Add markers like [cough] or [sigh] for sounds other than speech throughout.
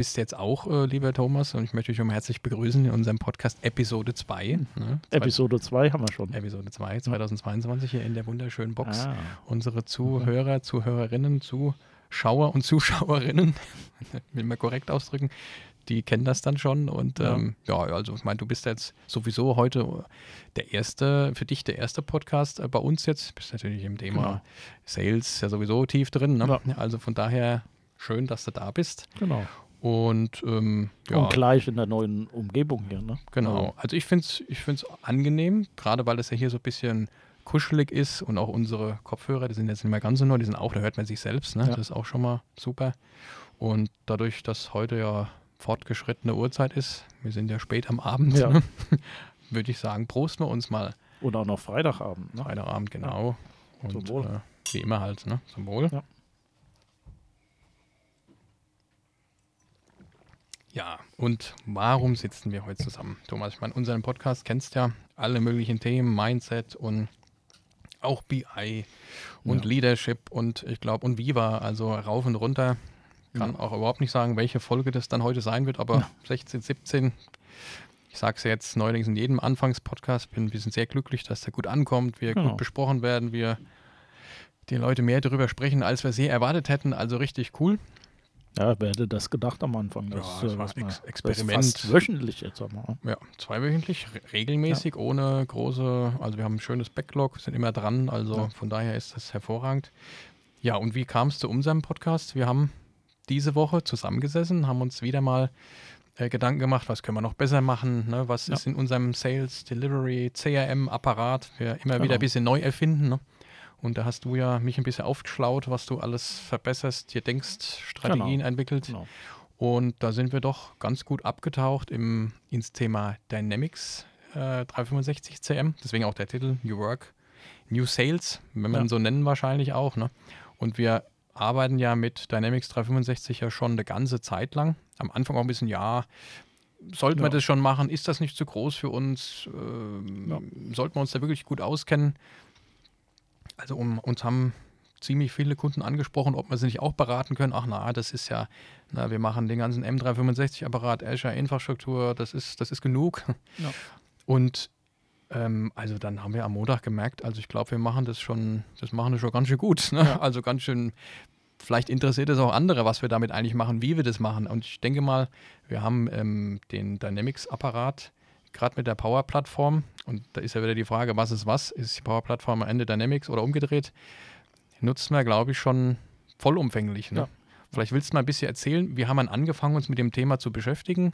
bist jetzt auch, äh, lieber Thomas, und ich möchte dich mal herzlich begrüßen in unserem Podcast Episode 2. Ne? Episode 2 haben wir schon. Episode 2, 2022 hier in der wunderschönen Box. Ah. Unsere Zuhörer, Zuhörerinnen, Zuschauer und Zuschauerinnen, [laughs] will man korrekt ausdrücken, die kennen das dann schon. Und ja, ähm, ja also ich meine, du bist jetzt sowieso heute der erste, für dich der erste Podcast äh, bei uns jetzt. Du bist natürlich im Thema genau. Sales ja sowieso tief drin. Ne? Ja. Also von daher schön, dass du da bist. Genau. Und, ähm, ja. und gleich in der neuen Umgebung hier. Ne? Genau. Also ich finde es ich find's angenehm, gerade weil es ja hier so ein bisschen kuschelig ist und auch unsere Kopfhörer, die sind jetzt nicht mehr ganz so neu, die sind auch, da hört man sich selbst, ne? Ja. das ist auch schon mal super. Und dadurch, dass heute ja fortgeschrittene Uhrzeit ist, wir sind ja spät am Abend, ja. Ne? [laughs] würde ich sagen, prosten wir uns mal. Oder auch noch Freitagabend. Ne? Freitagabend, genau. Ja. Und. Äh, wie immer halt, ne? Zum Wohl. Ja. Ja, und warum sitzen wir heute zusammen? Thomas, ich meine, unseren Podcast kennst ja alle möglichen Themen, Mindset und auch BI und ja. Leadership und ich glaube und Viva, also rauf und runter. Kann ja. auch überhaupt nicht sagen, welche Folge das dann heute sein wird, aber ja. 16, 17. Ich sage es jetzt neuerdings in jedem Anfangspodcast. Bin, wir sind sehr glücklich, dass der gut ankommt, wir genau. gut besprochen werden, wir die Leute mehr darüber sprechen, als wir sehr erwartet hätten. Also richtig cool. Ja, wer hätte das gedacht am Anfang? Das, ja, das äh, war ein Ex Experiment. Das wöchentlich jetzt einmal. Ja, zweiwöchentlich, regelmäßig, ja. ohne große, also wir haben ein schönes Backlog, sind immer dran, also ja. von daher ist das hervorragend. Ja, und wie kam es zu unserem Podcast? Wir haben diese Woche zusammengesessen, haben uns wieder mal äh, Gedanken gemacht, was können wir noch besser machen, ne? was ja. ist in unserem Sales, Delivery, CRM-Apparat, wir immer genau. wieder ein bisschen neu erfinden. Ne? Und da hast du ja mich ein bisschen aufgeschlaut, was du alles verbesserst, dir denkst, Strategien genau. entwickelt. Genau. Und da sind wir doch ganz gut abgetaucht im, ins Thema Dynamics äh, 365 CM. Deswegen auch der Titel New Work, New Sales, wenn man ja. so nennen wahrscheinlich auch. Ne? Und wir arbeiten ja mit Dynamics 365 ja schon eine ganze Zeit lang. Am Anfang auch ein bisschen, ja, sollten ja. wir das schon machen? Ist das nicht zu groß für uns? Ähm, ja. Sollten wir uns da wirklich gut auskennen? Also um, uns haben ziemlich viele Kunden angesprochen, ob wir sie nicht auch beraten können. Ach na, das ist ja, na, wir machen den ganzen M365-Apparat, Azure Infrastruktur, das ist, das ist genug. Ja. Und ähm, also dann haben wir am Montag gemerkt, also ich glaube, wir machen das schon, das machen wir schon ganz schön gut. Ne? Ja. Also ganz schön, vielleicht interessiert es auch andere, was wir damit eigentlich machen, wie wir das machen. Und ich denke mal, wir haben ähm, den Dynamics-Apparat gerade mit der Power-Plattform, und da ist ja wieder die Frage, was ist was? Ist die Power-Plattform am Ende Dynamics oder umgedreht? Nutzen wir, glaube ich, schon vollumfänglich. Ne? Ja. Vielleicht willst du mal ein bisschen erzählen, wir haben dann angefangen, uns mit dem Thema zu beschäftigen.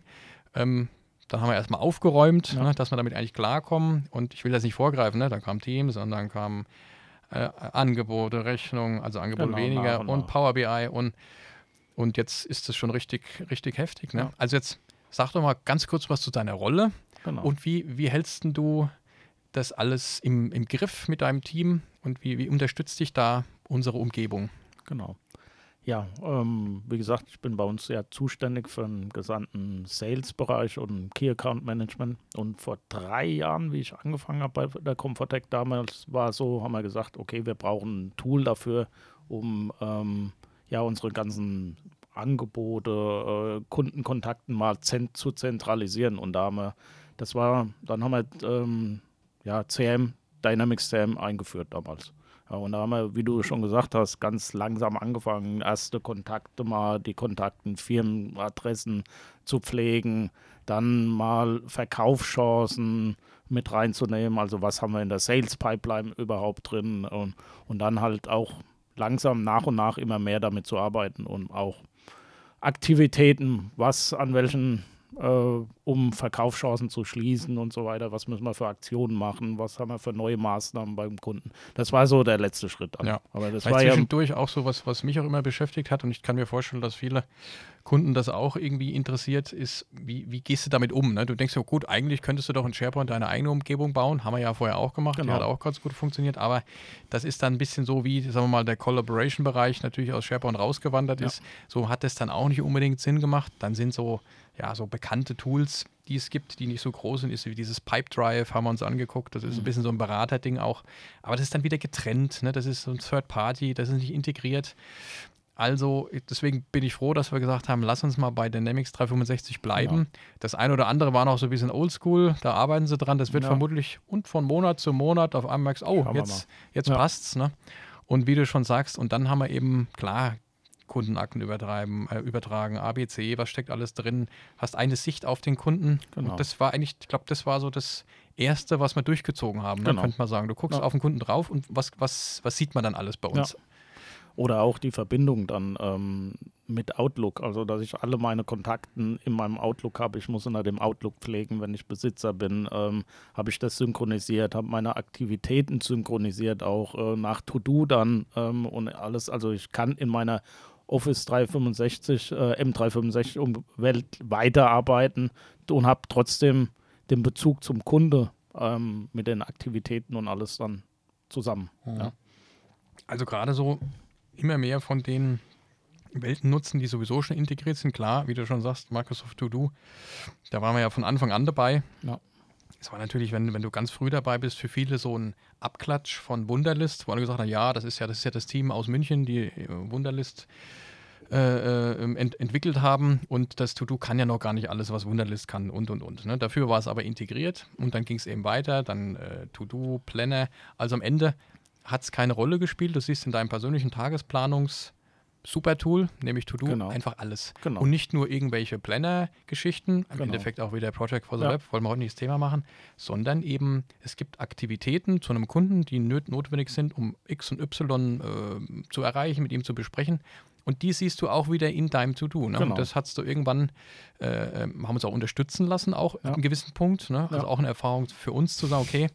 Ähm, dann haben wir erstmal aufgeräumt, ja. ne, dass wir damit eigentlich klarkommen. Und ich will das nicht vorgreifen, ne? dann kam Teams und dann kamen äh, Angebote, Rechnungen, also Angebote genau, weniger und, und Power BI und, und jetzt ist es schon richtig, richtig heftig. Ne? Ja. Also jetzt sag doch mal ganz kurz was zu deiner Rolle. Genau. Und wie, wie hältst du das alles im, im Griff mit deinem Team und wie, wie unterstützt dich da unsere Umgebung? Genau. Ja, ähm, wie gesagt, ich bin bei uns ja zuständig für den gesamten Sales-Bereich und Key Account Management. Und vor drei Jahren, wie ich angefangen habe bei der Comfortec damals, war so, haben wir gesagt, okay, wir brauchen ein Tool dafür, um ähm, ja unsere ganzen Angebote, äh, Kundenkontakten mal zent zu zentralisieren. Und da haben wir das war, dann haben wir ähm, ja, CM, Dynamics CM eingeführt damals. Ja, und da haben wir, wie du schon gesagt hast, ganz langsam angefangen, erste Kontakte mal, die Kontakten, Firmenadressen zu pflegen, dann mal Verkaufschancen mit reinzunehmen, also was haben wir in der Sales Pipeline überhaupt drin und, und dann halt auch langsam nach und nach immer mehr damit zu arbeiten und auch Aktivitäten, was an welchen äh, um Verkaufschancen zu schließen und so weiter. Was müssen wir für Aktionen machen? Was haben wir für neue Maßnahmen beim Kunden? Das war so der letzte Schritt. Ja. Aber das Vielleicht war zwischendurch ja auch so was, was mich auch immer beschäftigt hat und ich kann mir vorstellen, dass viele Kunden das auch irgendwie interessiert, ist, wie, wie gehst du damit um? Ne? Du denkst ja, gut, eigentlich könntest du doch in SharePoint deine eigene Umgebung bauen. Haben wir ja vorher auch gemacht. Genau. Die hat auch ganz gut funktioniert. Aber das ist dann ein bisschen so, wie, sagen wir mal, der Collaboration-Bereich natürlich aus SharePoint rausgewandert ja. ist. So hat es dann auch nicht unbedingt Sinn gemacht. Dann sind so, ja, so bekannte Tools, die es gibt, die nicht so groß sind, ist wie dieses Pipedrive, haben wir uns angeguckt. Das ist mhm. ein bisschen so ein Beraterding auch. Aber das ist dann wieder getrennt. Ne? Das ist so ein Third Party, das ist nicht integriert. Also deswegen bin ich froh, dass wir gesagt haben, lass uns mal bei Dynamics 365 bleiben. Ja. Das eine oder andere war noch so ein bisschen oldschool, da arbeiten sie dran. Das wird ja. vermutlich und von Monat zu Monat auf einmal merkst, oh, jetzt, jetzt ja. passt's. Ne? Und wie du schon sagst, und dann haben wir eben, klar, Kundenakten übertreiben, äh, übertragen, ABC, was steckt alles drin, hast eine Sicht auf den Kunden. Genau. Und das war eigentlich, ich glaube, das war so das Erste, was wir durchgezogen haben, ne? genau. könnte man sagen. Du guckst ja. auf den Kunden drauf und was, was, was sieht man dann alles bei uns? Ja. Oder auch die Verbindung dann ähm, mit Outlook, also dass ich alle meine Kontakten in meinem Outlook habe. Ich muss unter dem Outlook pflegen, wenn ich Besitzer bin. Ähm, habe ich das synchronisiert, habe meine Aktivitäten synchronisiert, auch äh, nach To-Do dann ähm, und alles. Also ich kann in meiner Office 365, äh, M365 Umwelt weiterarbeiten und habe trotzdem den Bezug zum Kunde ähm, mit den Aktivitäten und alles dann zusammen. Mhm. Ja. Also gerade so immer mehr von den Welten nutzen, die sowieso schon integriert sind. Klar, wie du schon sagst, Microsoft To Do, da waren wir ja von Anfang an dabei. Ja. Es war natürlich, wenn, wenn du ganz früh dabei bist, für viele so ein Abklatsch von Wunderlist, wo alle gesagt haben, ja, das ist ja, das ist ja das Team aus München, die äh, Wunderlist äh, äh, ent entwickelt haben und das To-Do kann ja noch gar nicht alles, was Wunderlist kann und und und. Ne? Dafür war es aber integriert und dann ging es eben weiter, dann äh, To-Do, Planner. Also am Ende hat es keine Rolle gespielt. Du siehst in deinem persönlichen Tagesplanungs- super Tool, nämlich To-Do, genau. einfach alles. Genau. Und nicht nur irgendwelche Planner-Geschichten, im genau. Endeffekt auch wieder Project for the ja. Web, wollen wir heute nicht das Thema machen, sondern eben, es gibt Aktivitäten zu einem Kunden, die notwendig sind, um X und Y äh, zu erreichen, mit ihm zu besprechen. Und die siehst du auch wieder in deinem To-Do. Ne? Genau. Und das hast du irgendwann, äh, ähm, haben uns auch unterstützen lassen, auch ja. einem gewissen Punkt. Ne? Also ja. auch eine Erfahrung für uns zu sagen, okay,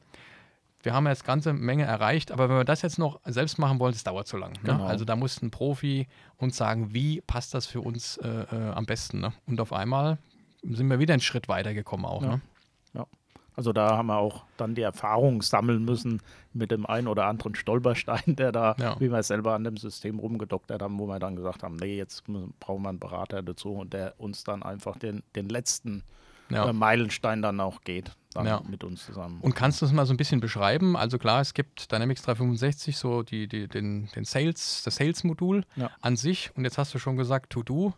wir haben jetzt ganze Menge erreicht, aber wenn wir das jetzt noch selbst machen wollen, das dauert zu lang. Ne? Genau. Also da muss ein Profi uns sagen, wie passt das für uns äh, äh, am besten. Ne? Und auf einmal sind wir wieder einen Schritt weitergekommen auch. Ja. Ne? ja. Also da haben wir auch dann die Erfahrung sammeln müssen mit dem einen oder anderen Stolperstein, der da, ja. wie wir selber an dem System rumgedoktert haben, wo wir dann gesagt haben, nee, jetzt brauchen wir einen Berater dazu und der uns dann einfach den, den letzten ja. äh, Meilenstein dann auch geht, dann ja. mit uns zusammen. Und kannst du es mal so ein bisschen beschreiben? Also klar, es gibt Dynamics 365, so die, die, den, den Sales, das Sales-Modul ja. an sich. Und jetzt hast du schon gesagt, To-Do.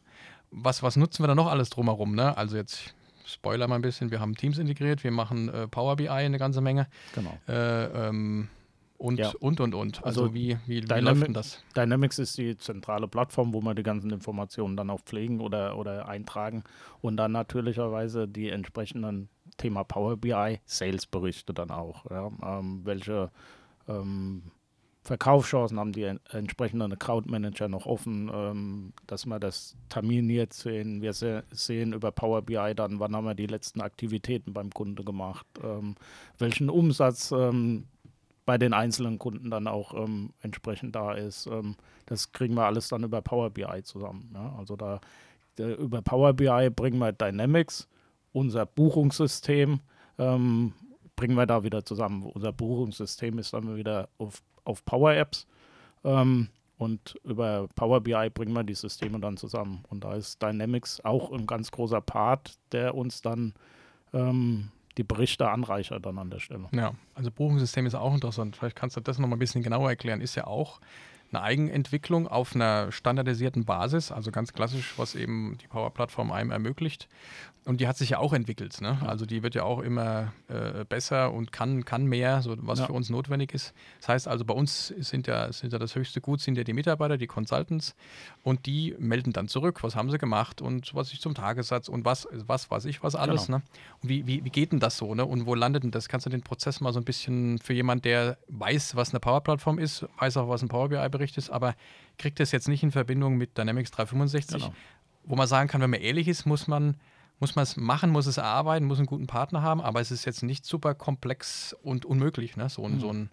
Was, was nutzen wir da noch alles drumherum? Ne? Also jetzt Spoiler mal ein bisschen, wir haben Teams integriert, wir machen äh, Power BI eine ganze Menge. Genau. Äh, ähm, und, ja. und, und, und. Also, also wie, wie, wie läuft denn das? Dynamics ist die zentrale Plattform, wo wir die ganzen Informationen dann auch pflegen oder, oder eintragen und dann natürlicherweise die entsprechenden Thema Power BI, Sales-Berichte dann auch. Ja, ähm, welche ähm, Verkaufschancen haben die entsprechenden Account Manager noch offen, ähm, dass wir das terminiert sehen. Wir se sehen über Power BI dann, wann haben wir die letzten Aktivitäten beim Kunde gemacht, ähm, welchen Umsatz ähm, bei den einzelnen Kunden dann auch ähm, entsprechend da ist. Ähm, das kriegen wir alles dann über Power BI zusammen. Ja? Also da der, über Power BI bringen wir Dynamics, unser Buchungssystem, ähm, bringen wir da wieder zusammen. Unser Buchungssystem ist dann wieder auf, auf Power Apps. Ähm, und über Power BI bringen wir die Systeme dann zusammen. Und da ist Dynamics auch ein ganz großer Part, der uns dann ähm, die Berichte anreichert dann an der Stelle. Ja, also Buchungssystem ist auch interessant. Vielleicht kannst du das nochmal ein bisschen genauer erklären. Ist ja auch eine Eigenentwicklung auf einer standardisierten Basis, also ganz klassisch, was eben die Power-Plattform einem ermöglicht. Und die hat sich ja auch entwickelt. Ne? Also die wird ja auch immer äh, besser und kann, kann mehr, so was ja. für uns notwendig ist. Das heißt also, bei uns sind ja, sind ja das höchste Gut, sind ja die Mitarbeiter, die Consultants und die melden dann zurück, was haben sie gemacht und was ich zum Tagessatz und was, was weiß ich, was alles. Genau. Ne? Und wie, wie, wie geht denn das so? Ne? Und wo landet denn das? Kannst du den Prozess mal so ein bisschen für jemanden, der weiß, was eine Power-Plattform ist, weiß auch, was ein Power BI-Bericht ist, aber kriegt das jetzt nicht in Verbindung mit Dynamics 365, genau. wo man sagen kann, wenn man ehrlich ist, muss man muss man es machen, muss es arbeiten, muss einen guten Partner haben, aber es ist jetzt nicht super komplex und unmöglich, ne? so, mhm. so einen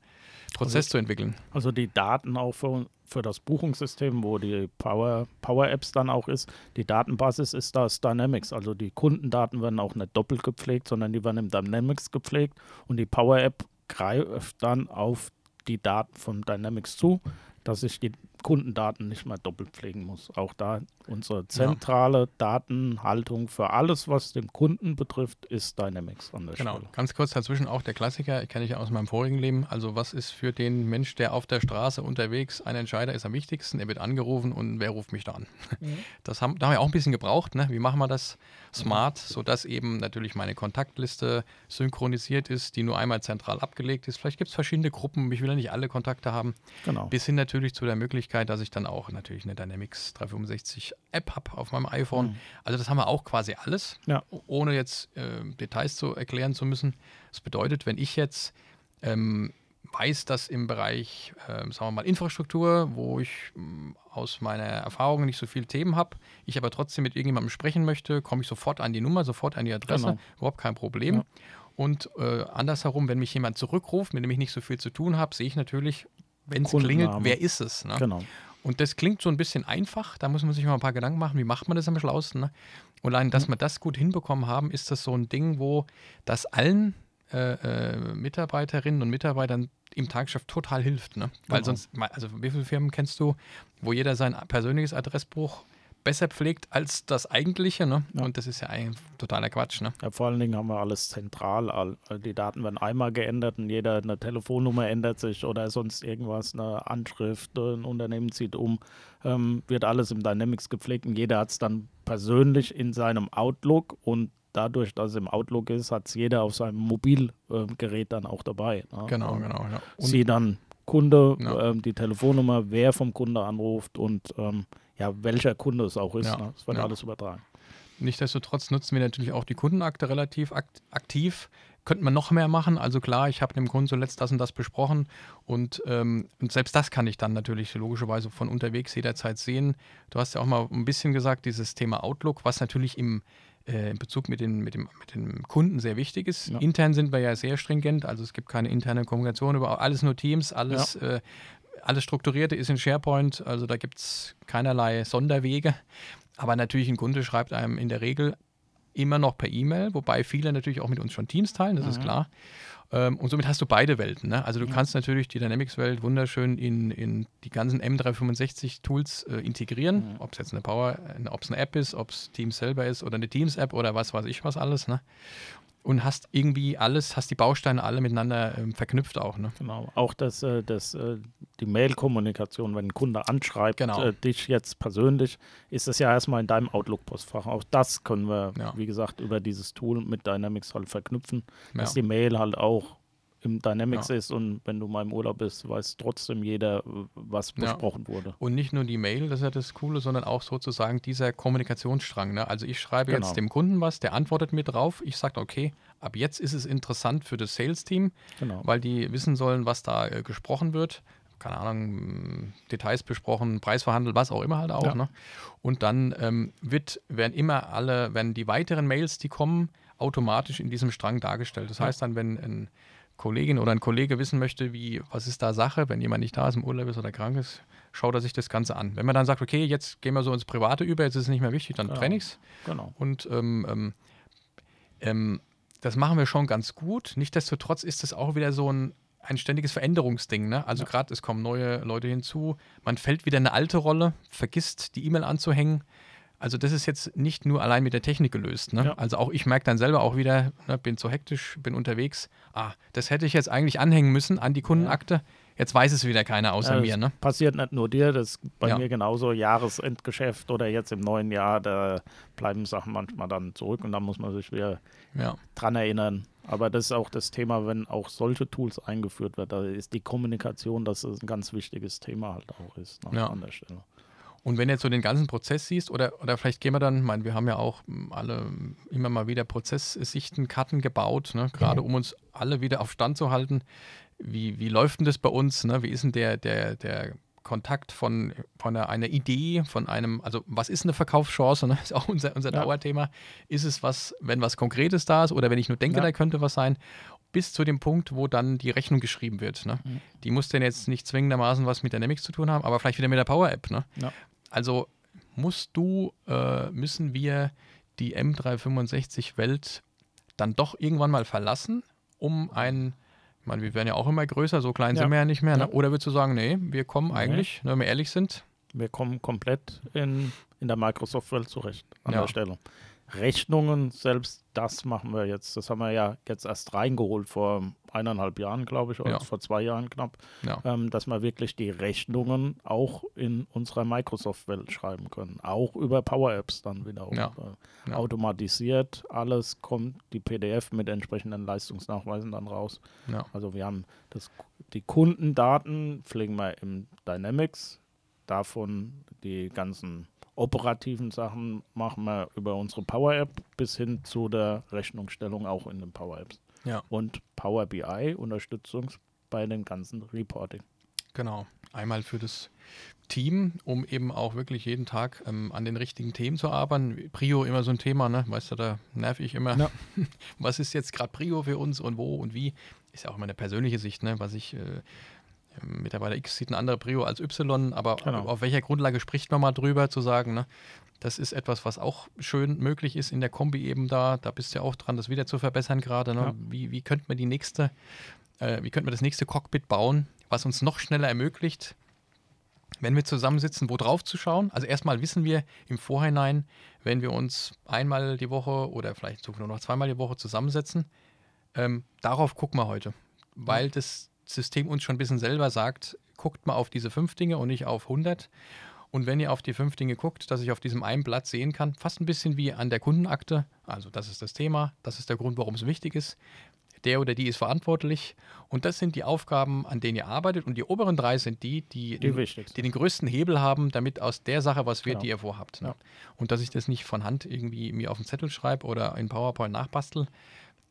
Prozess also, zu entwickeln. Also die Daten auch für, für das Buchungssystem, wo die Power, Power Apps dann auch ist, die Datenbasis ist das Dynamics. Also die Kundendaten werden auch nicht doppelt gepflegt, sondern die werden im Dynamics gepflegt und die Power App greift dann auf die Daten von Dynamics zu, dass ich die Kundendaten nicht mehr doppelt pflegen muss. Auch da unsere zentrale ja. Datenhaltung für alles, was den Kunden betrifft, ist Dynamics an der genau. Stelle. Ganz kurz dazwischen auch der Klassiker, kenne ich aus meinem vorigen Leben. Also was ist für den Mensch, der auf der Straße unterwegs ein Entscheider ist am wichtigsten? Er wird angerufen und wer ruft mich da an? Mhm. Das haben, da haben wir auch ein bisschen gebraucht. Ne? Wie machen wir das smart, sodass eben natürlich meine Kontaktliste synchronisiert ist, die nur einmal zentral abgelegt ist. Vielleicht gibt es verschiedene Gruppen, ich will ja nicht alle Kontakte haben. Genau. Bis hin natürlich zu der Möglichkeit, dass ich dann auch natürlich eine Dynamics 365 App habe auf meinem iPhone. Mhm. Also das haben wir auch quasi alles, ja. ohne jetzt äh, Details zu erklären zu müssen. Das bedeutet, wenn ich jetzt ähm, weiß, dass im Bereich, äh, sagen wir mal, Infrastruktur, wo ich äh, aus meiner Erfahrung nicht so viele Themen habe, ich aber trotzdem mit irgendjemandem sprechen möchte, komme ich sofort an die Nummer, sofort an die Adresse, genau. überhaupt kein Problem. Ja. Und äh, andersherum, wenn mich jemand zurückruft, mit dem ich nicht so viel zu tun habe, sehe ich natürlich, wenn es klingelt, wer ist es. Ne? Genau. Und das klingt so ein bisschen einfach, da muss man sich mal ein paar Gedanken machen, wie macht man das am schlausten. Ne? Und allein, dass mhm. wir das gut hinbekommen haben, ist das so ein Ding, wo das allen äh, äh, Mitarbeiterinnen und Mitarbeitern im Tagesgeschäft total hilft. Ne? Weil genau. sonst, also wie viele Firmen kennst du, wo jeder sein persönliches Adressbuch besser pflegt als das eigentliche. Ne? Ja. Und das ist ja eigentlich totaler Quatsch. Ne? Ja, vor allen Dingen haben wir alles zentral. Die Daten werden einmal geändert und jeder eine Telefonnummer ändert sich oder sonst irgendwas, eine Anschrift, ein Unternehmen zieht um, ähm, wird alles im Dynamics gepflegt und jeder hat es dann persönlich in seinem Outlook und dadurch, dass es im Outlook ist, hat es jeder auf seinem Mobilgerät äh, dann auch dabei. Ne? Genau, und genau. Ja. Sie dann Kunde, ja. ähm, die Telefonnummer, wer vom Kunde anruft und ähm, ja, welcher Kunde es auch ist. Ja. Ne? Das wird ja. alles übertragen. Nichtsdestotrotz nutzen wir natürlich auch die Kundenakte relativ akt aktiv. Könnte man noch mehr machen. Also klar, ich habe dem Kunden zuletzt das und das besprochen und, ähm, und, selbst das kann ich dann natürlich logischerweise von unterwegs jederzeit sehen. Du hast ja auch mal ein bisschen gesagt, dieses Thema Outlook, was natürlich im, äh, in Bezug mit, den, mit, dem, mit dem Kunden sehr wichtig ist. Ja. Intern sind wir ja sehr stringent, also es gibt keine interne Kommunikation über alles nur Teams, alles, ja. äh, alles Strukturierte ist in SharePoint, also da gibt es keinerlei Sonderwege. Aber natürlich ein Kunde schreibt einem in der Regel immer noch per E-Mail, wobei viele natürlich auch mit uns schon Teams teilen, das mhm. ist klar. Ähm, und somit hast du beide Welten. Ne? Also du ja. kannst natürlich die Dynamics-Welt wunderschön in, in die ganzen M365-Tools äh, integrieren, mhm. ob es jetzt eine Power, ob es eine App ist, ob es Teams selber ist oder eine Teams-App oder was weiß ich was alles. Ne? Und hast irgendwie alles, hast die Bausteine alle miteinander ähm, verknüpft auch. Ne? Genau, auch das, äh, das, äh, die Mail-Kommunikation, wenn ein Kunde anschreibt, genau. äh, dich jetzt persönlich, ist das ja erstmal in deinem Outlook-Postfach. Auch das können wir, ja. wie gesagt, über dieses Tool mit Dynamics halt verknüpfen, ja. dass die Mail halt auch im Dynamics ja. ist und wenn du mal im Urlaub bist, weiß trotzdem jeder, was besprochen ja. wurde. Und nicht nur die Mail, das ist ja das Coole, sondern auch sozusagen dieser Kommunikationsstrang. Ne? Also ich schreibe genau. jetzt dem Kunden was, der antwortet mir drauf, ich sage, okay, ab jetzt ist es interessant für das Sales-Team, genau. weil die wissen sollen, was da äh, gesprochen wird. Keine Ahnung, Details besprochen, Preis verhandelt, was auch immer halt auch. Ja. Ne? Und dann ähm, wird, werden immer alle, wenn die weiteren Mails, die kommen, automatisch in diesem Strang dargestellt. Das heißt dann, wenn ein Kollegin oder ein Kollege wissen möchte, wie, was ist da Sache, wenn jemand nicht da ist, im Urlaub ist oder krank ist, schaut er sich das Ganze an. Wenn man dann sagt, okay, jetzt gehen wir so ins Private über, jetzt ist es nicht mehr wichtig, dann genau. trenne ich es. Genau. Und ähm, ähm, ähm, das machen wir schon ganz gut. Nichtsdestotrotz ist das auch wieder so ein, ein ständiges Veränderungsding. Ne? Also ja. gerade es kommen neue Leute hinzu, man fällt wieder in eine alte Rolle, vergisst die E-Mail anzuhängen. Also das ist jetzt nicht nur allein mit der Technik gelöst. Ne? Ja. Also auch ich merke dann selber auch wieder, ne, bin zu hektisch, bin unterwegs. Ah, das hätte ich jetzt eigentlich anhängen müssen an die Kundenakte. Jetzt weiß es wieder keiner außer ja, mir. Ne? Passiert nicht nur dir, das ist bei ja. mir genauso Jahresendgeschäft oder jetzt im neuen Jahr, da bleiben Sachen manchmal dann zurück und dann muss man sich wieder dran erinnern. Aber das ist auch das Thema, wenn auch solche Tools eingeführt werden, da ist die Kommunikation, das ist ein ganz wichtiges Thema halt auch ist ne, an der Stelle. Und wenn du jetzt so den ganzen Prozess siehst, oder, oder vielleicht gehen wir dann, ich meine, wir haben ja auch hm, alle immer mal wieder Prozesssichten, Karten gebaut, ne, gerade mhm. um uns alle wieder auf Stand zu halten. Wie, wie läuft denn das bei uns? Ne? Wie ist denn der, der, der Kontakt von, von einer, einer, Idee, von einem, also was ist eine Verkaufschance? Ne? [laughs] Ist auch unser, unser ja. Dauerthema. Ist es was, wenn was Konkretes da ist oder wenn ich nur denke, ja. da könnte was sein? bis zu dem Punkt, wo dann die Rechnung geschrieben wird. Ne? Mhm. Die muss denn jetzt nicht zwingendermaßen was mit Dynamics zu tun haben, aber vielleicht wieder mit der Power App. Ne? Ja. Also musst du, äh, müssen wir die M365-Welt dann doch irgendwann mal verlassen, um ein Ich meine, wir werden ja auch immer größer, so klein ja. sind wir ja nicht mehr. Ne? Oder würdest du sagen, nee, wir kommen nee. eigentlich, wenn wir ehrlich sind? Wir kommen komplett in, in der Microsoft-Welt zurecht an ja. der Stelle. Rechnungen, selbst das machen wir jetzt. Das haben wir ja jetzt erst reingeholt vor eineinhalb Jahren, glaube ich, oder ja. vor zwei Jahren knapp, ja. ähm, dass wir wirklich die Rechnungen auch in unserer Microsoft-Welt schreiben können. Auch über Power Apps dann wiederum. Ja. Äh, automatisiert, alles kommt, die PDF mit entsprechenden Leistungsnachweisen dann raus. Also wir haben das, die Kundendaten, pflegen wir im Dynamics, davon die ganzen operativen Sachen machen wir über unsere Power App bis hin zu der Rechnungsstellung auch in den Power Apps. Ja. Und Power BI Unterstützung bei den ganzen Reporting. Genau. Einmal für das Team, um eben auch wirklich jeden Tag ähm, an den richtigen Themen zu arbeiten. Prio immer so ein Thema, ne? Weißt du, da nerv ich immer. Ja. [laughs] Was ist jetzt gerade Prio für uns und wo und wie? Ist ja auch immer eine persönliche Sicht, ne? Was ich äh, Mitarbeiter X sieht ein anderer Prio als Y, aber genau. auf welcher Grundlage spricht man mal drüber, zu sagen, ne? Das ist etwas, was auch schön möglich ist in der Kombi eben da. Da bist du ja auch dran, das wieder zu verbessern gerade. Ne? Ja. Wie, wie könnte man die nächste, äh, wie könnte man das nächste Cockpit bauen, was uns noch schneller ermöglicht, wenn wir zusammensitzen, wo drauf zu schauen. Also erstmal wissen wir im Vorhinein, wenn wir uns einmal die Woche oder vielleicht sogar nur noch zweimal die Woche zusammensetzen, ähm, darauf gucken wir heute. Weil das System uns schon ein bisschen selber sagt, guckt mal auf diese fünf Dinge und nicht auf 100. Und wenn ihr auf die fünf Dinge guckt, dass ich auf diesem einen Blatt sehen kann, fast ein bisschen wie an der Kundenakte, also das ist das Thema, das ist der Grund, warum es wichtig ist. Der oder die ist verantwortlich und das sind die Aufgaben, an denen ihr arbeitet. Und die oberen drei sind die, die, die, den, die den, größten Hebel haben, damit aus der Sache was wird, genau. die ihr vorhabt. Ne? Ja. Und dass ich das nicht von Hand irgendwie mir auf den Zettel schreibe oder in PowerPoint nachbastel,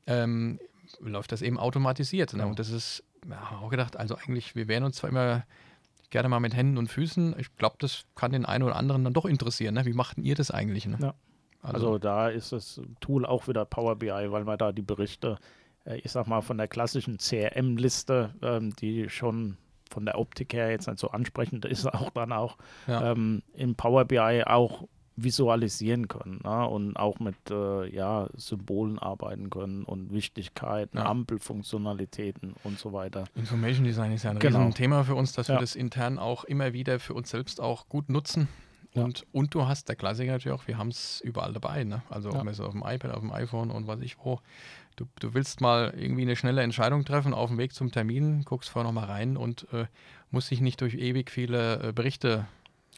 ähm, läuft das eben automatisiert. Ne? Ja. Und das ist ja, auch gedacht, also eigentlich, wir wehren uns zwar immer gerne mal mit Händen und Füßen. Ich glaube, das kann den einen oder anderen dann doch interessieren. Ne? Wie machten ihr das eigentlich? Ne? Ja. Also, also, da ist das Tool auch wieder Power BI, weil man da die Berichte, äh, ich sag mal, von der klassischen CRM-Liste, ähm, die schon von der Optik her jetzt nicht so ansprechend ist, [laughs] auch dann auch ja. ähm, im Power BI auch visualisieren können ne? und auch mit äh, ja, Symbolen arbeiten können und Wichtigkeiten, ja. Ampelfunktionalitäten und so weiter. Information Design ist ja ein genau. Thema für uns, dass ja. wir das intern auch immer wieder für uns selbst auch gut nutzen. Und, und du hast der Klassiker natürlich auch, wir haben es überall dabei. Ne? Also ja. auf dem iPad, auf dem iPhone und was ich wo. Du, du willst mal irgendwie eine schnelle Entscheidung treffen auf dem Weg zum Termin, guckst vorher nochmal rein und äh, musst dich nicht durch ewig viele äh, Berichte.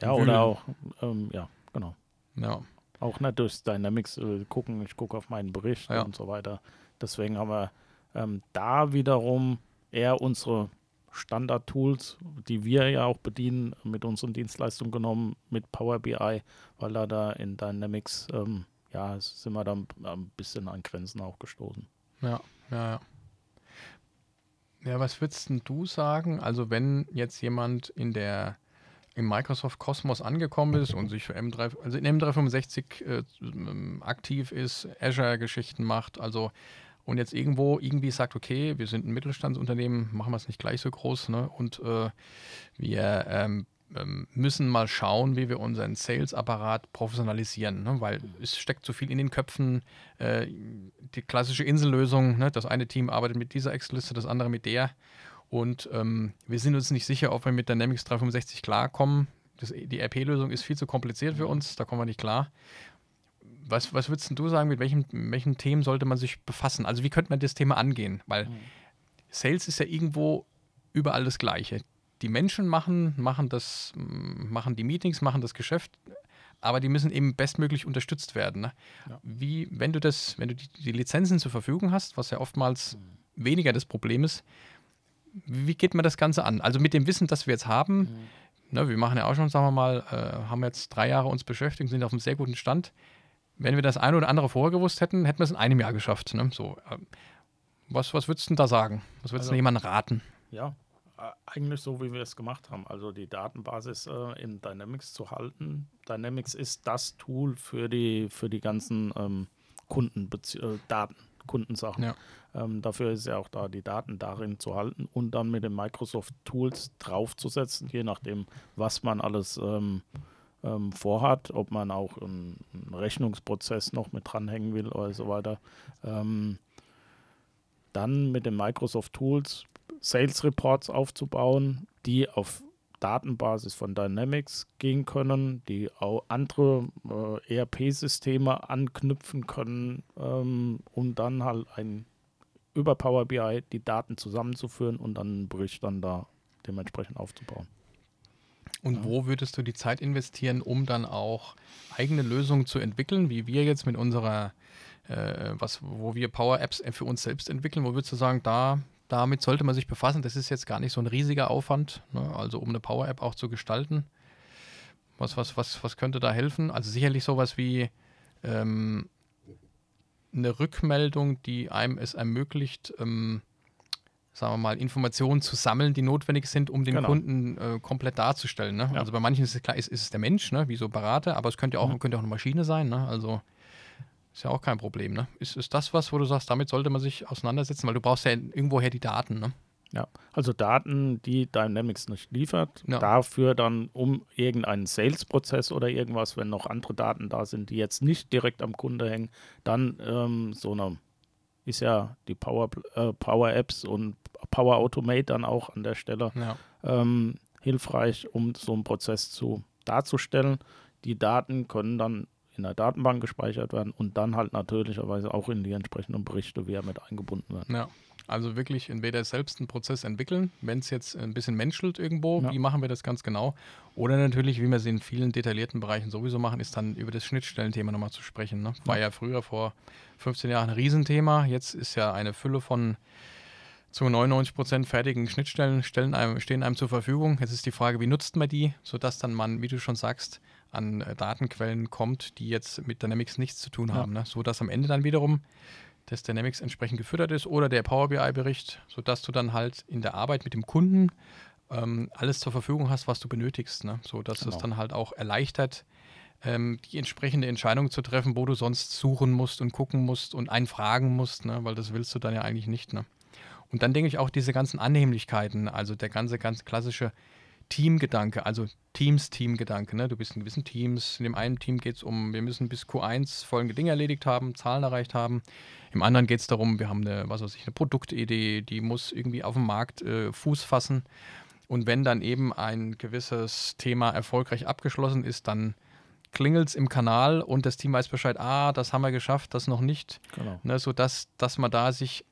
Ja, oder auch, ähm, ja, genau. Ja. Auch nicht durchs Dynamics äh, gucken, ich gucke auf meinen Bericht ja. und so weiter. Deswegen haben wir ähm, da wiederum eher unsere Standard-Tools, die wir ja auch bedienen, mit unseren Dienstleistungen genommen, mit Power BI, weil da, da in Dynamics, ähm, ja, sind wir da ein bisschen an Grenzen auch gestoßen. Ja, ja, ja. Ja, was würdest du sagen? Also, wenn jetzt jemand in der im Microsoft Cosmos angekommen ist und sich für M3, also in M365 äh, ähm, aktiv ist, Azure-Geschichten macht, also und jetzt irgendwo irgendwie sagt, okay, wir sind ein Mittelstandsunternehmen, machen wir es nicht gleich so groß, ne? Und äh, wir ähm, ähm, müssen mal schauen, wie wir unseren Sales-Apparat professionalisieren, ne? weil es steckt zu viel in den Köpfen. Äh, die klassische Insellösung, ne? das eine Team arbeitet mit dieser Excel-Liste, das andere mit der. Und ähm, wir sind uns nicht sicher, ob wir mit Dynamics 365 klarkommen. Das, die RP-Lösung ist viel zu kompliziert für uns, da kommen wir nicht klar. Was, was würdest du sagen, mit welchen, welchen Themen sollte man sich befassen? Also wie könnte man das Thema angehen? Weil mhm. Sales ist ja irgendwo überall das Gleiche. Die Menschen machen, machen das, machen die Meetings, machen das Geschäft, aber die müssen eben bestmöglich unterstützt werden. Ne? Ja. Wie, wenn du das, wenn du die, die, Lizenzen zur Verfügung hast, was ja oftmals mhm. weniger das Problem ist, wie geht man das Ganze an? Also mit dem Wissen, das wir jetzt haben, mhm. ne, wir machen ja auch schon, sagen wir mal, äh, haben jetzt drei Jahre uns beschäftigt, sind auf einem sehr guten Stand. Wenn wir das eine oder andere vorher gewusst hätten, hätten wir es in einem Jahr geschafft. Ne? So, äh, was, was würdest du da sagen? Was würdest also, du jemandem raten? Ja, eigentlich so, wie wir es gemacht haben. Also die Datenbasis äh, in Dynamics zu halten. Dynamics ist das Tool für die, für die ganzen ähm, Kundendaten. Kundensachen. Ja. Ähm, dafür ist ja auch da, die Daten darin zu halten und dann mit den Microsoft Tools draufzusetzen, je nachdem, was man alles ähm, ähm, vorhat, ob man auch einen, einen, Rechnungsprozess noch mit dranhängen will oder so weiter. Ähm, dann mit den Microsoft Tools Sales Reports aufzubauen, die auf Datenbasis von Dynamics gehen können, die auch andere äh, ERP-Systeme anknüpfen können, ähm, um dann halt ein über Power BI die Daten zusammenzuführen und dann einen Bericht dann da dementsprechend aufzubauen. Und ja. wo würdest du die Zeit investieren, um dann auch eigene Lösungen zu entwickeln, wie wir jetzt mit unserer, äh, was, wo wir Power Apps für uns selbst entwickeln? Wo würdest du sagen, da damit sollte man sich befassen. Das ist jetzt gar nicht so ein riesiger Aufwand, ne? also um eine Power-App auch zu gestalten. Was, was, was, was könnte da helfen? Also sicherlich sowas wie ähm, eine Rückmeldung, die einem es ermöglicht, ähm, sagen wir mal, Informationen zu sammeln, die notwendig sind, um den genau. Kunden äh, komplett darzustellen. Ne? Ja. Also bei manchen ist es klar, ist, ist es der Mensch, ne? wie so Berater, aber es könnte auch, mhm. könnte auch eine Maschine sein. Ne? Also ist ja auch kein Problem, ne? Ist, ist das was, wo du sagst, damit sollte man sich auseinandersetzen, weil du brauchst ja irgendwoher die Daten, ne? Ja, also Daten, die Dynamics nicht liefert, ja. dafür dann um irgendeinen Sales-Prozess oder irgendwas, wenn noch andere Daten da sind, die jetzt nicht direkt am Kunde hängen, dann ähm, so eine, ist ja die Power, äh, Power Apps und Power Automate dann auch an der Stelle ja. ähm, hilfreich, um so einen Prozess zu darzustellen. Die Daten können dann in der Datenbank gespeichert werden und dann halt natürlicherweise auch in die entsprechenden Berichte wieder mit eingebunden werden. Ja. Also wirklich entweder selbst einen Prozess entwickeln, wenn es jetzt ein bisschen menschelt irgendwo, ja. wie machen wir das ganz genau? Oder natürlich, wie wir es in vielen detaillierten Bereichen sowieso machen, ist dann über das Schnittstellenthema nochmal zu sprechen. Ne? War ja. ja früher vor 15 Jahren ein Riesenthema. Jetzt ist ja eine Fülle von zu 99 Prozent fertigen Schnittstellen stellen einem, stehen einem zur Verfügung. Jetzt ist die Frage, wie nutzt man die, sodass dann man, wie du schon sagst, an äh, Datenquellen kommt, die jetzt mit Dynamics nichts zu tun haben. Ja. Ne? So dass am Ende dann wiederum das Dynamics entsprechend gefüttert ist oder der Power BI-Bericht, sodass du dann halt in der Arbeit mit dem Kunden ähm, alles zur Verfügung hast, was du benötigst. Ne? So dass genau. es dann halt auch erleichtert, ähm, die entsprechende Entscheidung zu treffen, wo du sonst suchen musst und gucken musst und einen fragen musst, ne? weil das willst du dann ja eigentlich nicht. Ne? Und dann denke ich auch diese ganzen Annehmlichkeiten, also der ganze, ganz klassische Teamgedanke, also Teams-Team-Gedanke. Ne? Du bist in gewissen Teams. In dem einen Team geht es um, wir müssen bis Q1 folgende Dinge erledigt haben, Zahlen erreicht haben. Im anderen geht es darum, wir haben eine, was weiß ich, eine Produktidee, die muss irgendwie auf dem Markt äh, Fuß fassen. Und wenn dann eben ein gewisses Thema erfolgreich abgeschlossen ist, dann klingelt es im Kanal und das Team weiß Bescheid, ah, das haben wir geschafft, das noch nicht. Genau. Ne, sodass dass man da sich,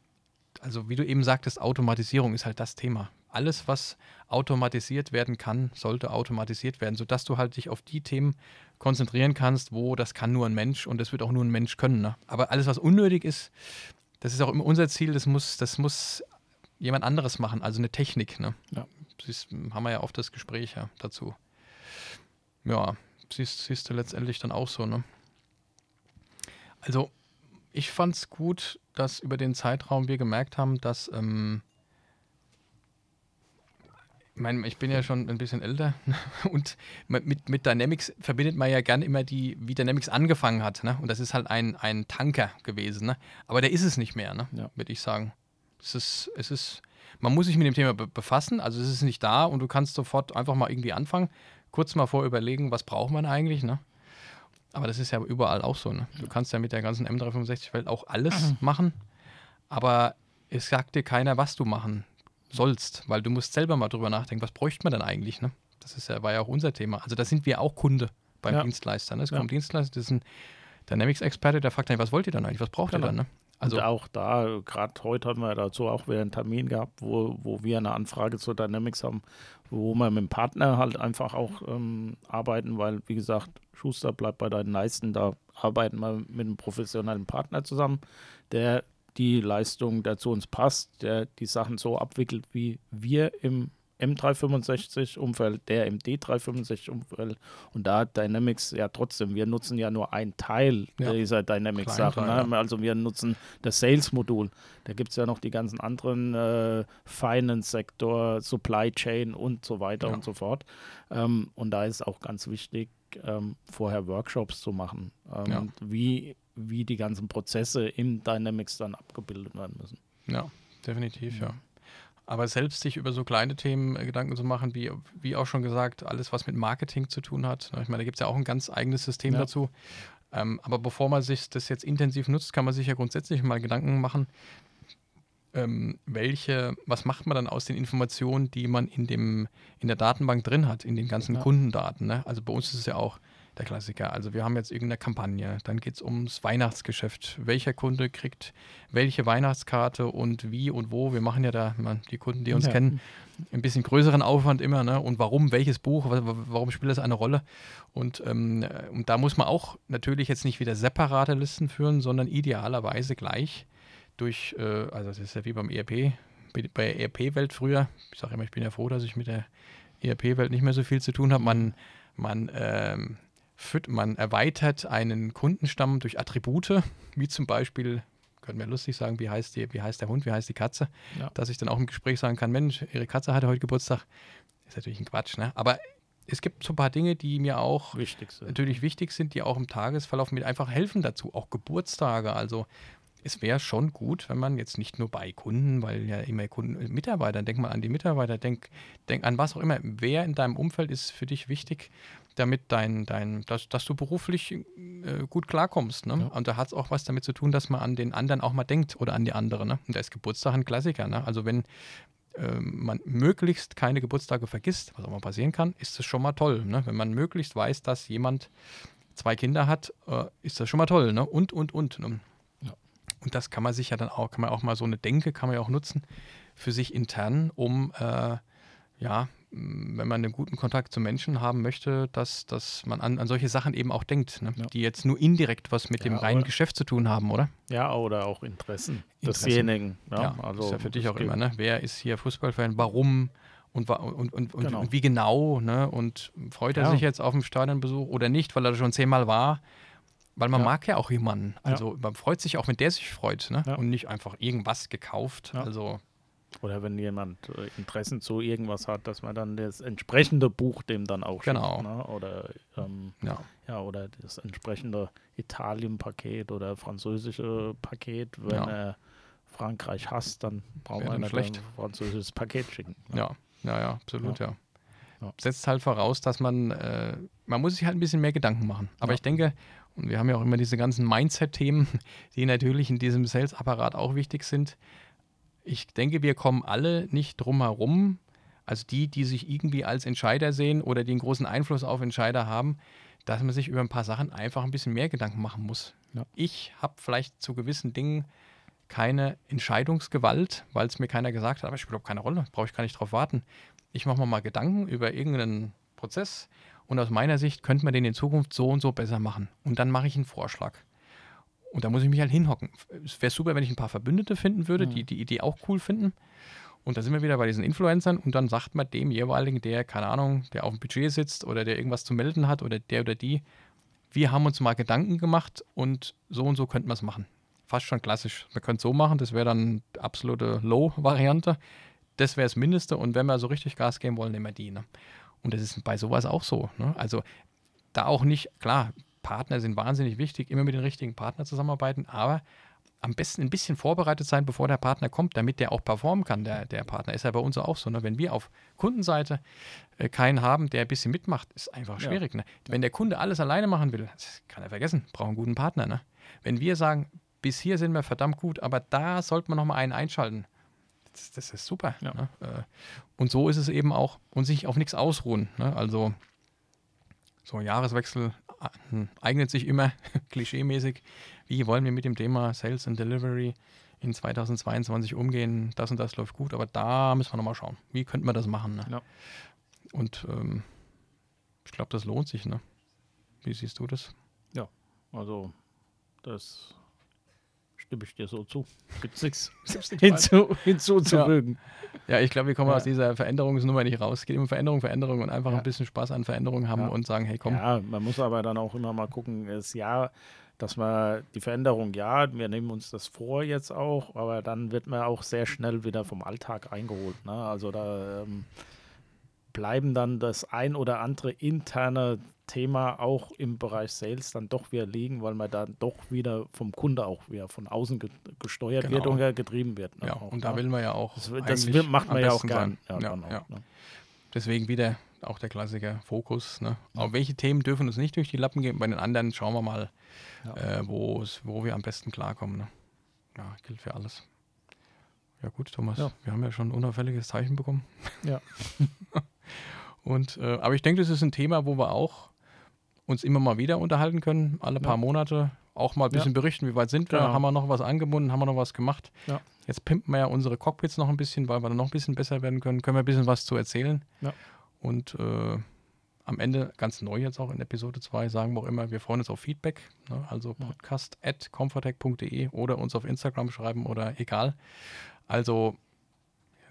also wie du eben sagtest, Automatisierung ist halt das Thema alles, was automatisiert werden kann, sollte automatisiert werden, sodass du halt dich auf die Themen konzentrieren kannst, wo das kann nur ein Mensch und das wird auch nur ein Mensch können. Ne? Aber alles, was unnötig ist, das ist auch immer unser Ziel, das muss, das muss jemand anderes machen, also eine Technik. Ne? Ja. Siehst, haben wir ja oft das Gespräch ja, dazu. Ja, siehst, siehst du letztendlich dann auch so. Ne? Also, ich fand es gut, dass über den Zeitraum wir gemerkt haben, dass ähm, meine, ich bin ja schon ein bisschen älter [laughs] und mit, mit Dynamics verbindet man ja gern immer die, wie Dynamics angefangen hat. Ne? Und das ist halt ein, ein Tanker gewesen. Ne? Aber der ist es nicht mehr, ne? ja. würde ich sagen. Es ist, es ist, man muss sich mit dem Thema be befassen, also es ist nicht da und du kannst sofort einfach mal irgendwie anfangen, kurz mal vor überlegen, was braucht man eigentlich, ne? Aber das ist ja überall auch so, ne? Du kannst ja mit der ganzen M365-Welt auch alles [clears throat] machen, aber es sagt dir keiner, was du machen sollst, weil du musst selber mal drüber nachdenken, was bräuchte man denn eigentlich, ne? Das ist ja, war ja auch unser Thema. Also da sind wir auch Kunde beim ja. Dienstleister. Ne? Es kommt ja. Dienstleister, das ist ein Dynamics-Experte, der fragt dann, was wollt ihr dann eigentlich, was braucht genau. ihr dann, ne? Also und auch da, gerade heute hatten wir dazu auch wieder einen Termin gehabt, wo, wo wir eine Anfrage zu Dynamics haben, wo wir mit dem Partner halt einfach auch ähm, arbeiten, weil, wie gesagt, Schuster bleibt bei deinen Leisten, da arbeiten wir mit einem professionellen Partner zusammen, der die Leistung, der zu uns passt, der die Sachen so abwickelt, wie wir im M365-Umfeld, der im D365-Umfeld. Und da hat Dynamics ja trotzdem, wir nutzen ja nur einen Teil ja. dieser Dynamics-Sachen. Ne? Also wir nutzen das Sales-Modul. Da gibt es ja noch die ganzen anderen äh, Finance-Sektor, Supply Chain und so weiter ja. und so fort. Ähm, und da ist auch ganz wichtig, ähm, vorher Workshops zu machen. Ähm, ja. Wie wie die ganzen Prozesse im Dynamics dann abgebildet werden müssen. Ja, definitiv, ja. Aber selbst sich über so kleine Themen äh, Gedanken zu machen, wie, wie auch schon gesagt, alles, was mit Marketing zu tun hat. Ne? Ich meine, da gibt es ja auch ein ganz eigenes System ja. dazu. Ähm, aber bevor man sich das jetzt intensiv nutzt, kann man sich ja grundsätzlich mal Gedanken machen, ähm, welche, was macht man dann aus den Informationen, die man in, dem, in der Datenbank drin hat, in den ganzen ja. Kundendaten. Ne? Also bei uns ist es ja auch der Klassiker. Also wir haben jetzt irgendeine Kampagne, dann geht es ums Weihnachtsgeschäft. Welcher Kunde kriegt welche Weihnachtskarte und wie und wo. Wir machen ja da, man, die Kunden, die uns ja. kennen, ein bisschen größeren Aufwand immer. Ne? Und warum, welches Buch, warum spielt das eine Rolle? Und, ähm, und da muss man auch natürlich jetzt nicht wieder separate Listen führen, sondern idealerweise gleich durch, äh, also das ist ja wie beim ERP, bei ERP-Welt früher. Ich sage immer, ich bin ja froh, dass ich mit der ERP-Welt nicht mehr so viel zu tun habe. Man, man ähm, man erweitert einen Kundenstamm durch Attribute, wie zum Beispiel, können wir lustig sagen, wie heißt, die, wie heißt der Hund, wie heißt die Katze, ja. dass ich dann auch im Gespräch sagen kann, Mensch, Ihre Katze hatte heute Geburtstag. Ist natürlich ein Quatsch, ne? Aber es gibt so ein paar Dinge, die mir auch wichtig natürlich wichtig sind, die auch im Tagesverlauf mir einfach helfen dazu. Auch Geburtstage. Also es wäre schon gut, wenn man jetzt nicht nur bei Kunden, weil ja immer Kunden, Mitarbeiter, denk mal an die Mitarbeiter, denk, denk an was auch immer. Wer in deinem Umfeld ist für dich wichtig, damit dein, dein, dass, dass du beruflich äh, gut klarkommst. Ne? Ja. Und da hat es auch was damit zu tun, dass man an den anderen auch mal denkt oder an die anderen. Ne? Und da ist Geburtstag ein Klassiker. Ne? Also wenn äh, man möglichst keine Geburtstage vergisst, was auch mal passieren kann, ist das schon mal toll. Ne? Wenn man möglichst weiß, dass jemand zwei Kinder hat, äh, ist das schon mal toll. Ne? Und, und, und. Ne? Und das kann man sich ja dann auch, kann man auch mal so eine Denke, kann man ja auch nutzen für sich intern, um äh, ja, wenn man einen guten Kontakt zu Menschen haben möchte, dass, dass man an, an solche Sachen eben auch denkt, ne? ja. die jetzt nur indirekt was mit ja, dem reinen Geschäft zu tun haben, oder? Ja, oder auch Interessen, Interessen. desjenigen. Ja, ja also ist ja für dich auch immer, ne? Wer ist hier Fußballfan, warum und, und, und, und, genau. und wie genau, ne? Und freut er sich jetzt auf den Stadionbesuch oder nicht, weil er schon zehnmal war? Weil man mag ja auch jemanden. Also man freut sich auch, wenn der sich freut, ne? Und nicht einfach irgendwas gekauft. Also oder wenn jemand äh, Interessen zu irgendwas hat, dass man dann das entsprechende Buch dem dann auch schickt. Genau. Ne? Oder, ähm, ja. ja. oder das entsprechende Italien-Paket oder französische Paket. Wenn ja. er Frankreich hasst, dann braucht man ein französisches Paket schicken. Ne? Ja, ja, ja, absolut, ja. ja. Setzt halt voraus, dass man, äh, man muss sich halt ein bisschen mehr Gedanken machen. Aber ich denke, und wir haben ja auch immer diese ganzen Mindset-Themen, [laughs] die natürlich in diesem Sales-Apparat auch wichtig sind ich denke, wir kommen alle nicht drum herum, also die, die sich irgendwie als Entscheider sehen oder die einen großen Einfluss auf Entscheider haben, dass man sich über ein paar Sachen einfach ein bisschen mehr Gedanken machen muss. Ja. Ich habe vielleicht zu gewissen Dingen keine Entscheidungsgewalt, weil es mir keiner gesagt hat, aber ich spiele auch keine Rolle, brauche ich gar nicht drauf warten. Ich mache mir mal Gedanken über irgendeinen Prozess und aus meiner Sicht könnte man den in Zukunft so und so besser machen. Und dann mache ich einen Vorschlag. Und da muss ich mich halt hinhocken. Es wäre super, wenn ich ein paar Verbündete finden würde, mhm. die die Idee auch cool finden. Und da sind wir wieder bei diesen Influencern und dann sagt man dem jeweiligen, der, keine Ahnung, der auf dem Budget sitzt oder der irgendwas zu melden hat oder der oder die, wir haben uns mal Gedanken gemacht und so und so könnten wir es machen. Fast schon klassisch. Wir können es so machen, das wäre dann absolute Low-Variante. Das wäre das Mindeste und wenn wir so richtig Gas geben wollen, nehmen wir die. Ne? Und das ist bei sowas auch so. Ne? Also da auch nicht, klar, Partner sind wahnsinnig wichtig, immer mit den richtigen Partnern zusammenarbeiten, aber am besten ein bisschen vorbereitet sein, bevor der Partner kommt, damit der auch performen kann. Der, der Partner ist ja bei uns auch so. Ne? Wenn wir auf Kundenseite äh, keinen haben, der ein bisschen mitmacht, ist einfach schwierig. Ja. Ne? Wenn der Kunde alles alleine machen will, kann er vergessen, braucht einen guten Partner. Ne? Wenn wir sagen, bis hier sind wir verdammt gut, aber da sollte man nochmal einen einschalten, das, das ist super. Ja. Ne? Äh, und so ist es eben auch und sich auf nichts ausruhen. Ne? Also so Jahreswechsel eignet sich immer [laughs] klischeemäßig, wie wollen wir mit dem Thema Sales and Delivery in 2022 umgehen, das und das läuft gut, aber da müssen wir nochmal schauen, wie könnte man das machen. Ne? Ja. Und ähm, ich glaube, das lohnt sich. Ne? Wie siehst du das? Ja, also das stimme ich dir so zu. Gibt es [laughs] nichts hinzu, hinzuzufügen. Ja. ja. ich glaube, wir kommen ja. aus dieser Veränderungsnummer nicht raus. Es geht immer Veränderung, Veränderung und einfach ja. ein bisschen Spaß an Veränderungen haben und sagen, hey, komm. Ja, man muss aber dann auch immer mal gucken, ist ja, dass man die Veränderung, ja, wir nehmen uns das vor jetzt auch, aber dann wird man auch sehr schnell wieder vom Alltag eingeholt. Ne? Also da ähm, bleiben dann das ein oder andere interne Thema auch im Bereich Sales dann doch wieder liegen, weil man dann doch wieder vom Kunde auch wieder von außen ge gesteuert genau. wird und getrieben wird. Ne? Ja, auch, und da will man ja auch. Das, das macht man ja auch gern. Ja, ja, ja. Ne? Deswegen wieder auch der Klassiker Fokus. Ne? Auf welche Themen dürfen uns nicht durch die Lappen gehen? Bei den anderen schauen wir mal, äh, wo wir am besten klarkommen. Ne? Ja, gilt für alles. Ja gut, Thomas, Ja. wir haben ja schon ein unauffälliges Zeichen bekommen. Ja. [laughs] Und, äh, aber ich denke, das ist ein Thema, wo wir auch uns immer mal wieder unterhalten können, alle paar Ja. Monate. Auch mal ein bisschen berichten, wie weit sind wir, Genau. haben wir noch was angebunden, haben wir noch was gemacht. Ja. Jetzt pimpen wir ja unsere Cockpits noch ein bisschen, weil wir dann noch ein bisschen besser werden können. Können wir ein bisschen was zu erzählen. Ja. Und äh, am Ende, ganz neu jetzt auch in Episode 2, sagen wir auch immer, wir freuen uns auf Feedback. Ne? Also Ja. podcast at comfortech.de oder uns auf Instagram schreiben oder egal. Also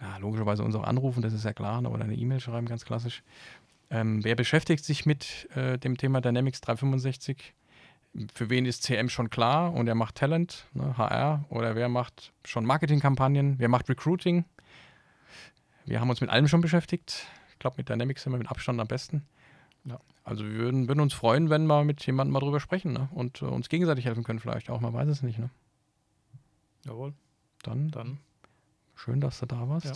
ja, logischerweise uns auch anrufen, das ist ja klar, ne? oder eine E-Mail schreiben, ganz klassisch. Ähm, wer beschäftigt sich mit äh, dem Thema Dynamics 365? Für wen ist CM schon klar und er macht Talent, ne, HR, oder wer macht schon Marketingkampagnen, wer macht Recruiting? Wir haben uns mit allem schon beschäftigt. Ich glaube, mit Dynamics sind wir mit Abstand am besten. Ja. Also wir würden, würden uns freuen, wenn wir mit jemandem mal drüber sprechen ne? und äh, uns gegenseitig helfen können vielleicht auch, man weiß es nicht. Ne? Jawohl. Dann, Dann schön, dass du da warst. Ja.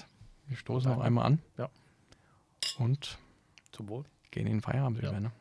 Wir stoßen noch einmal an. Ja. Und zum Wohl. gehen in den Feierabend Ja. über. Ne?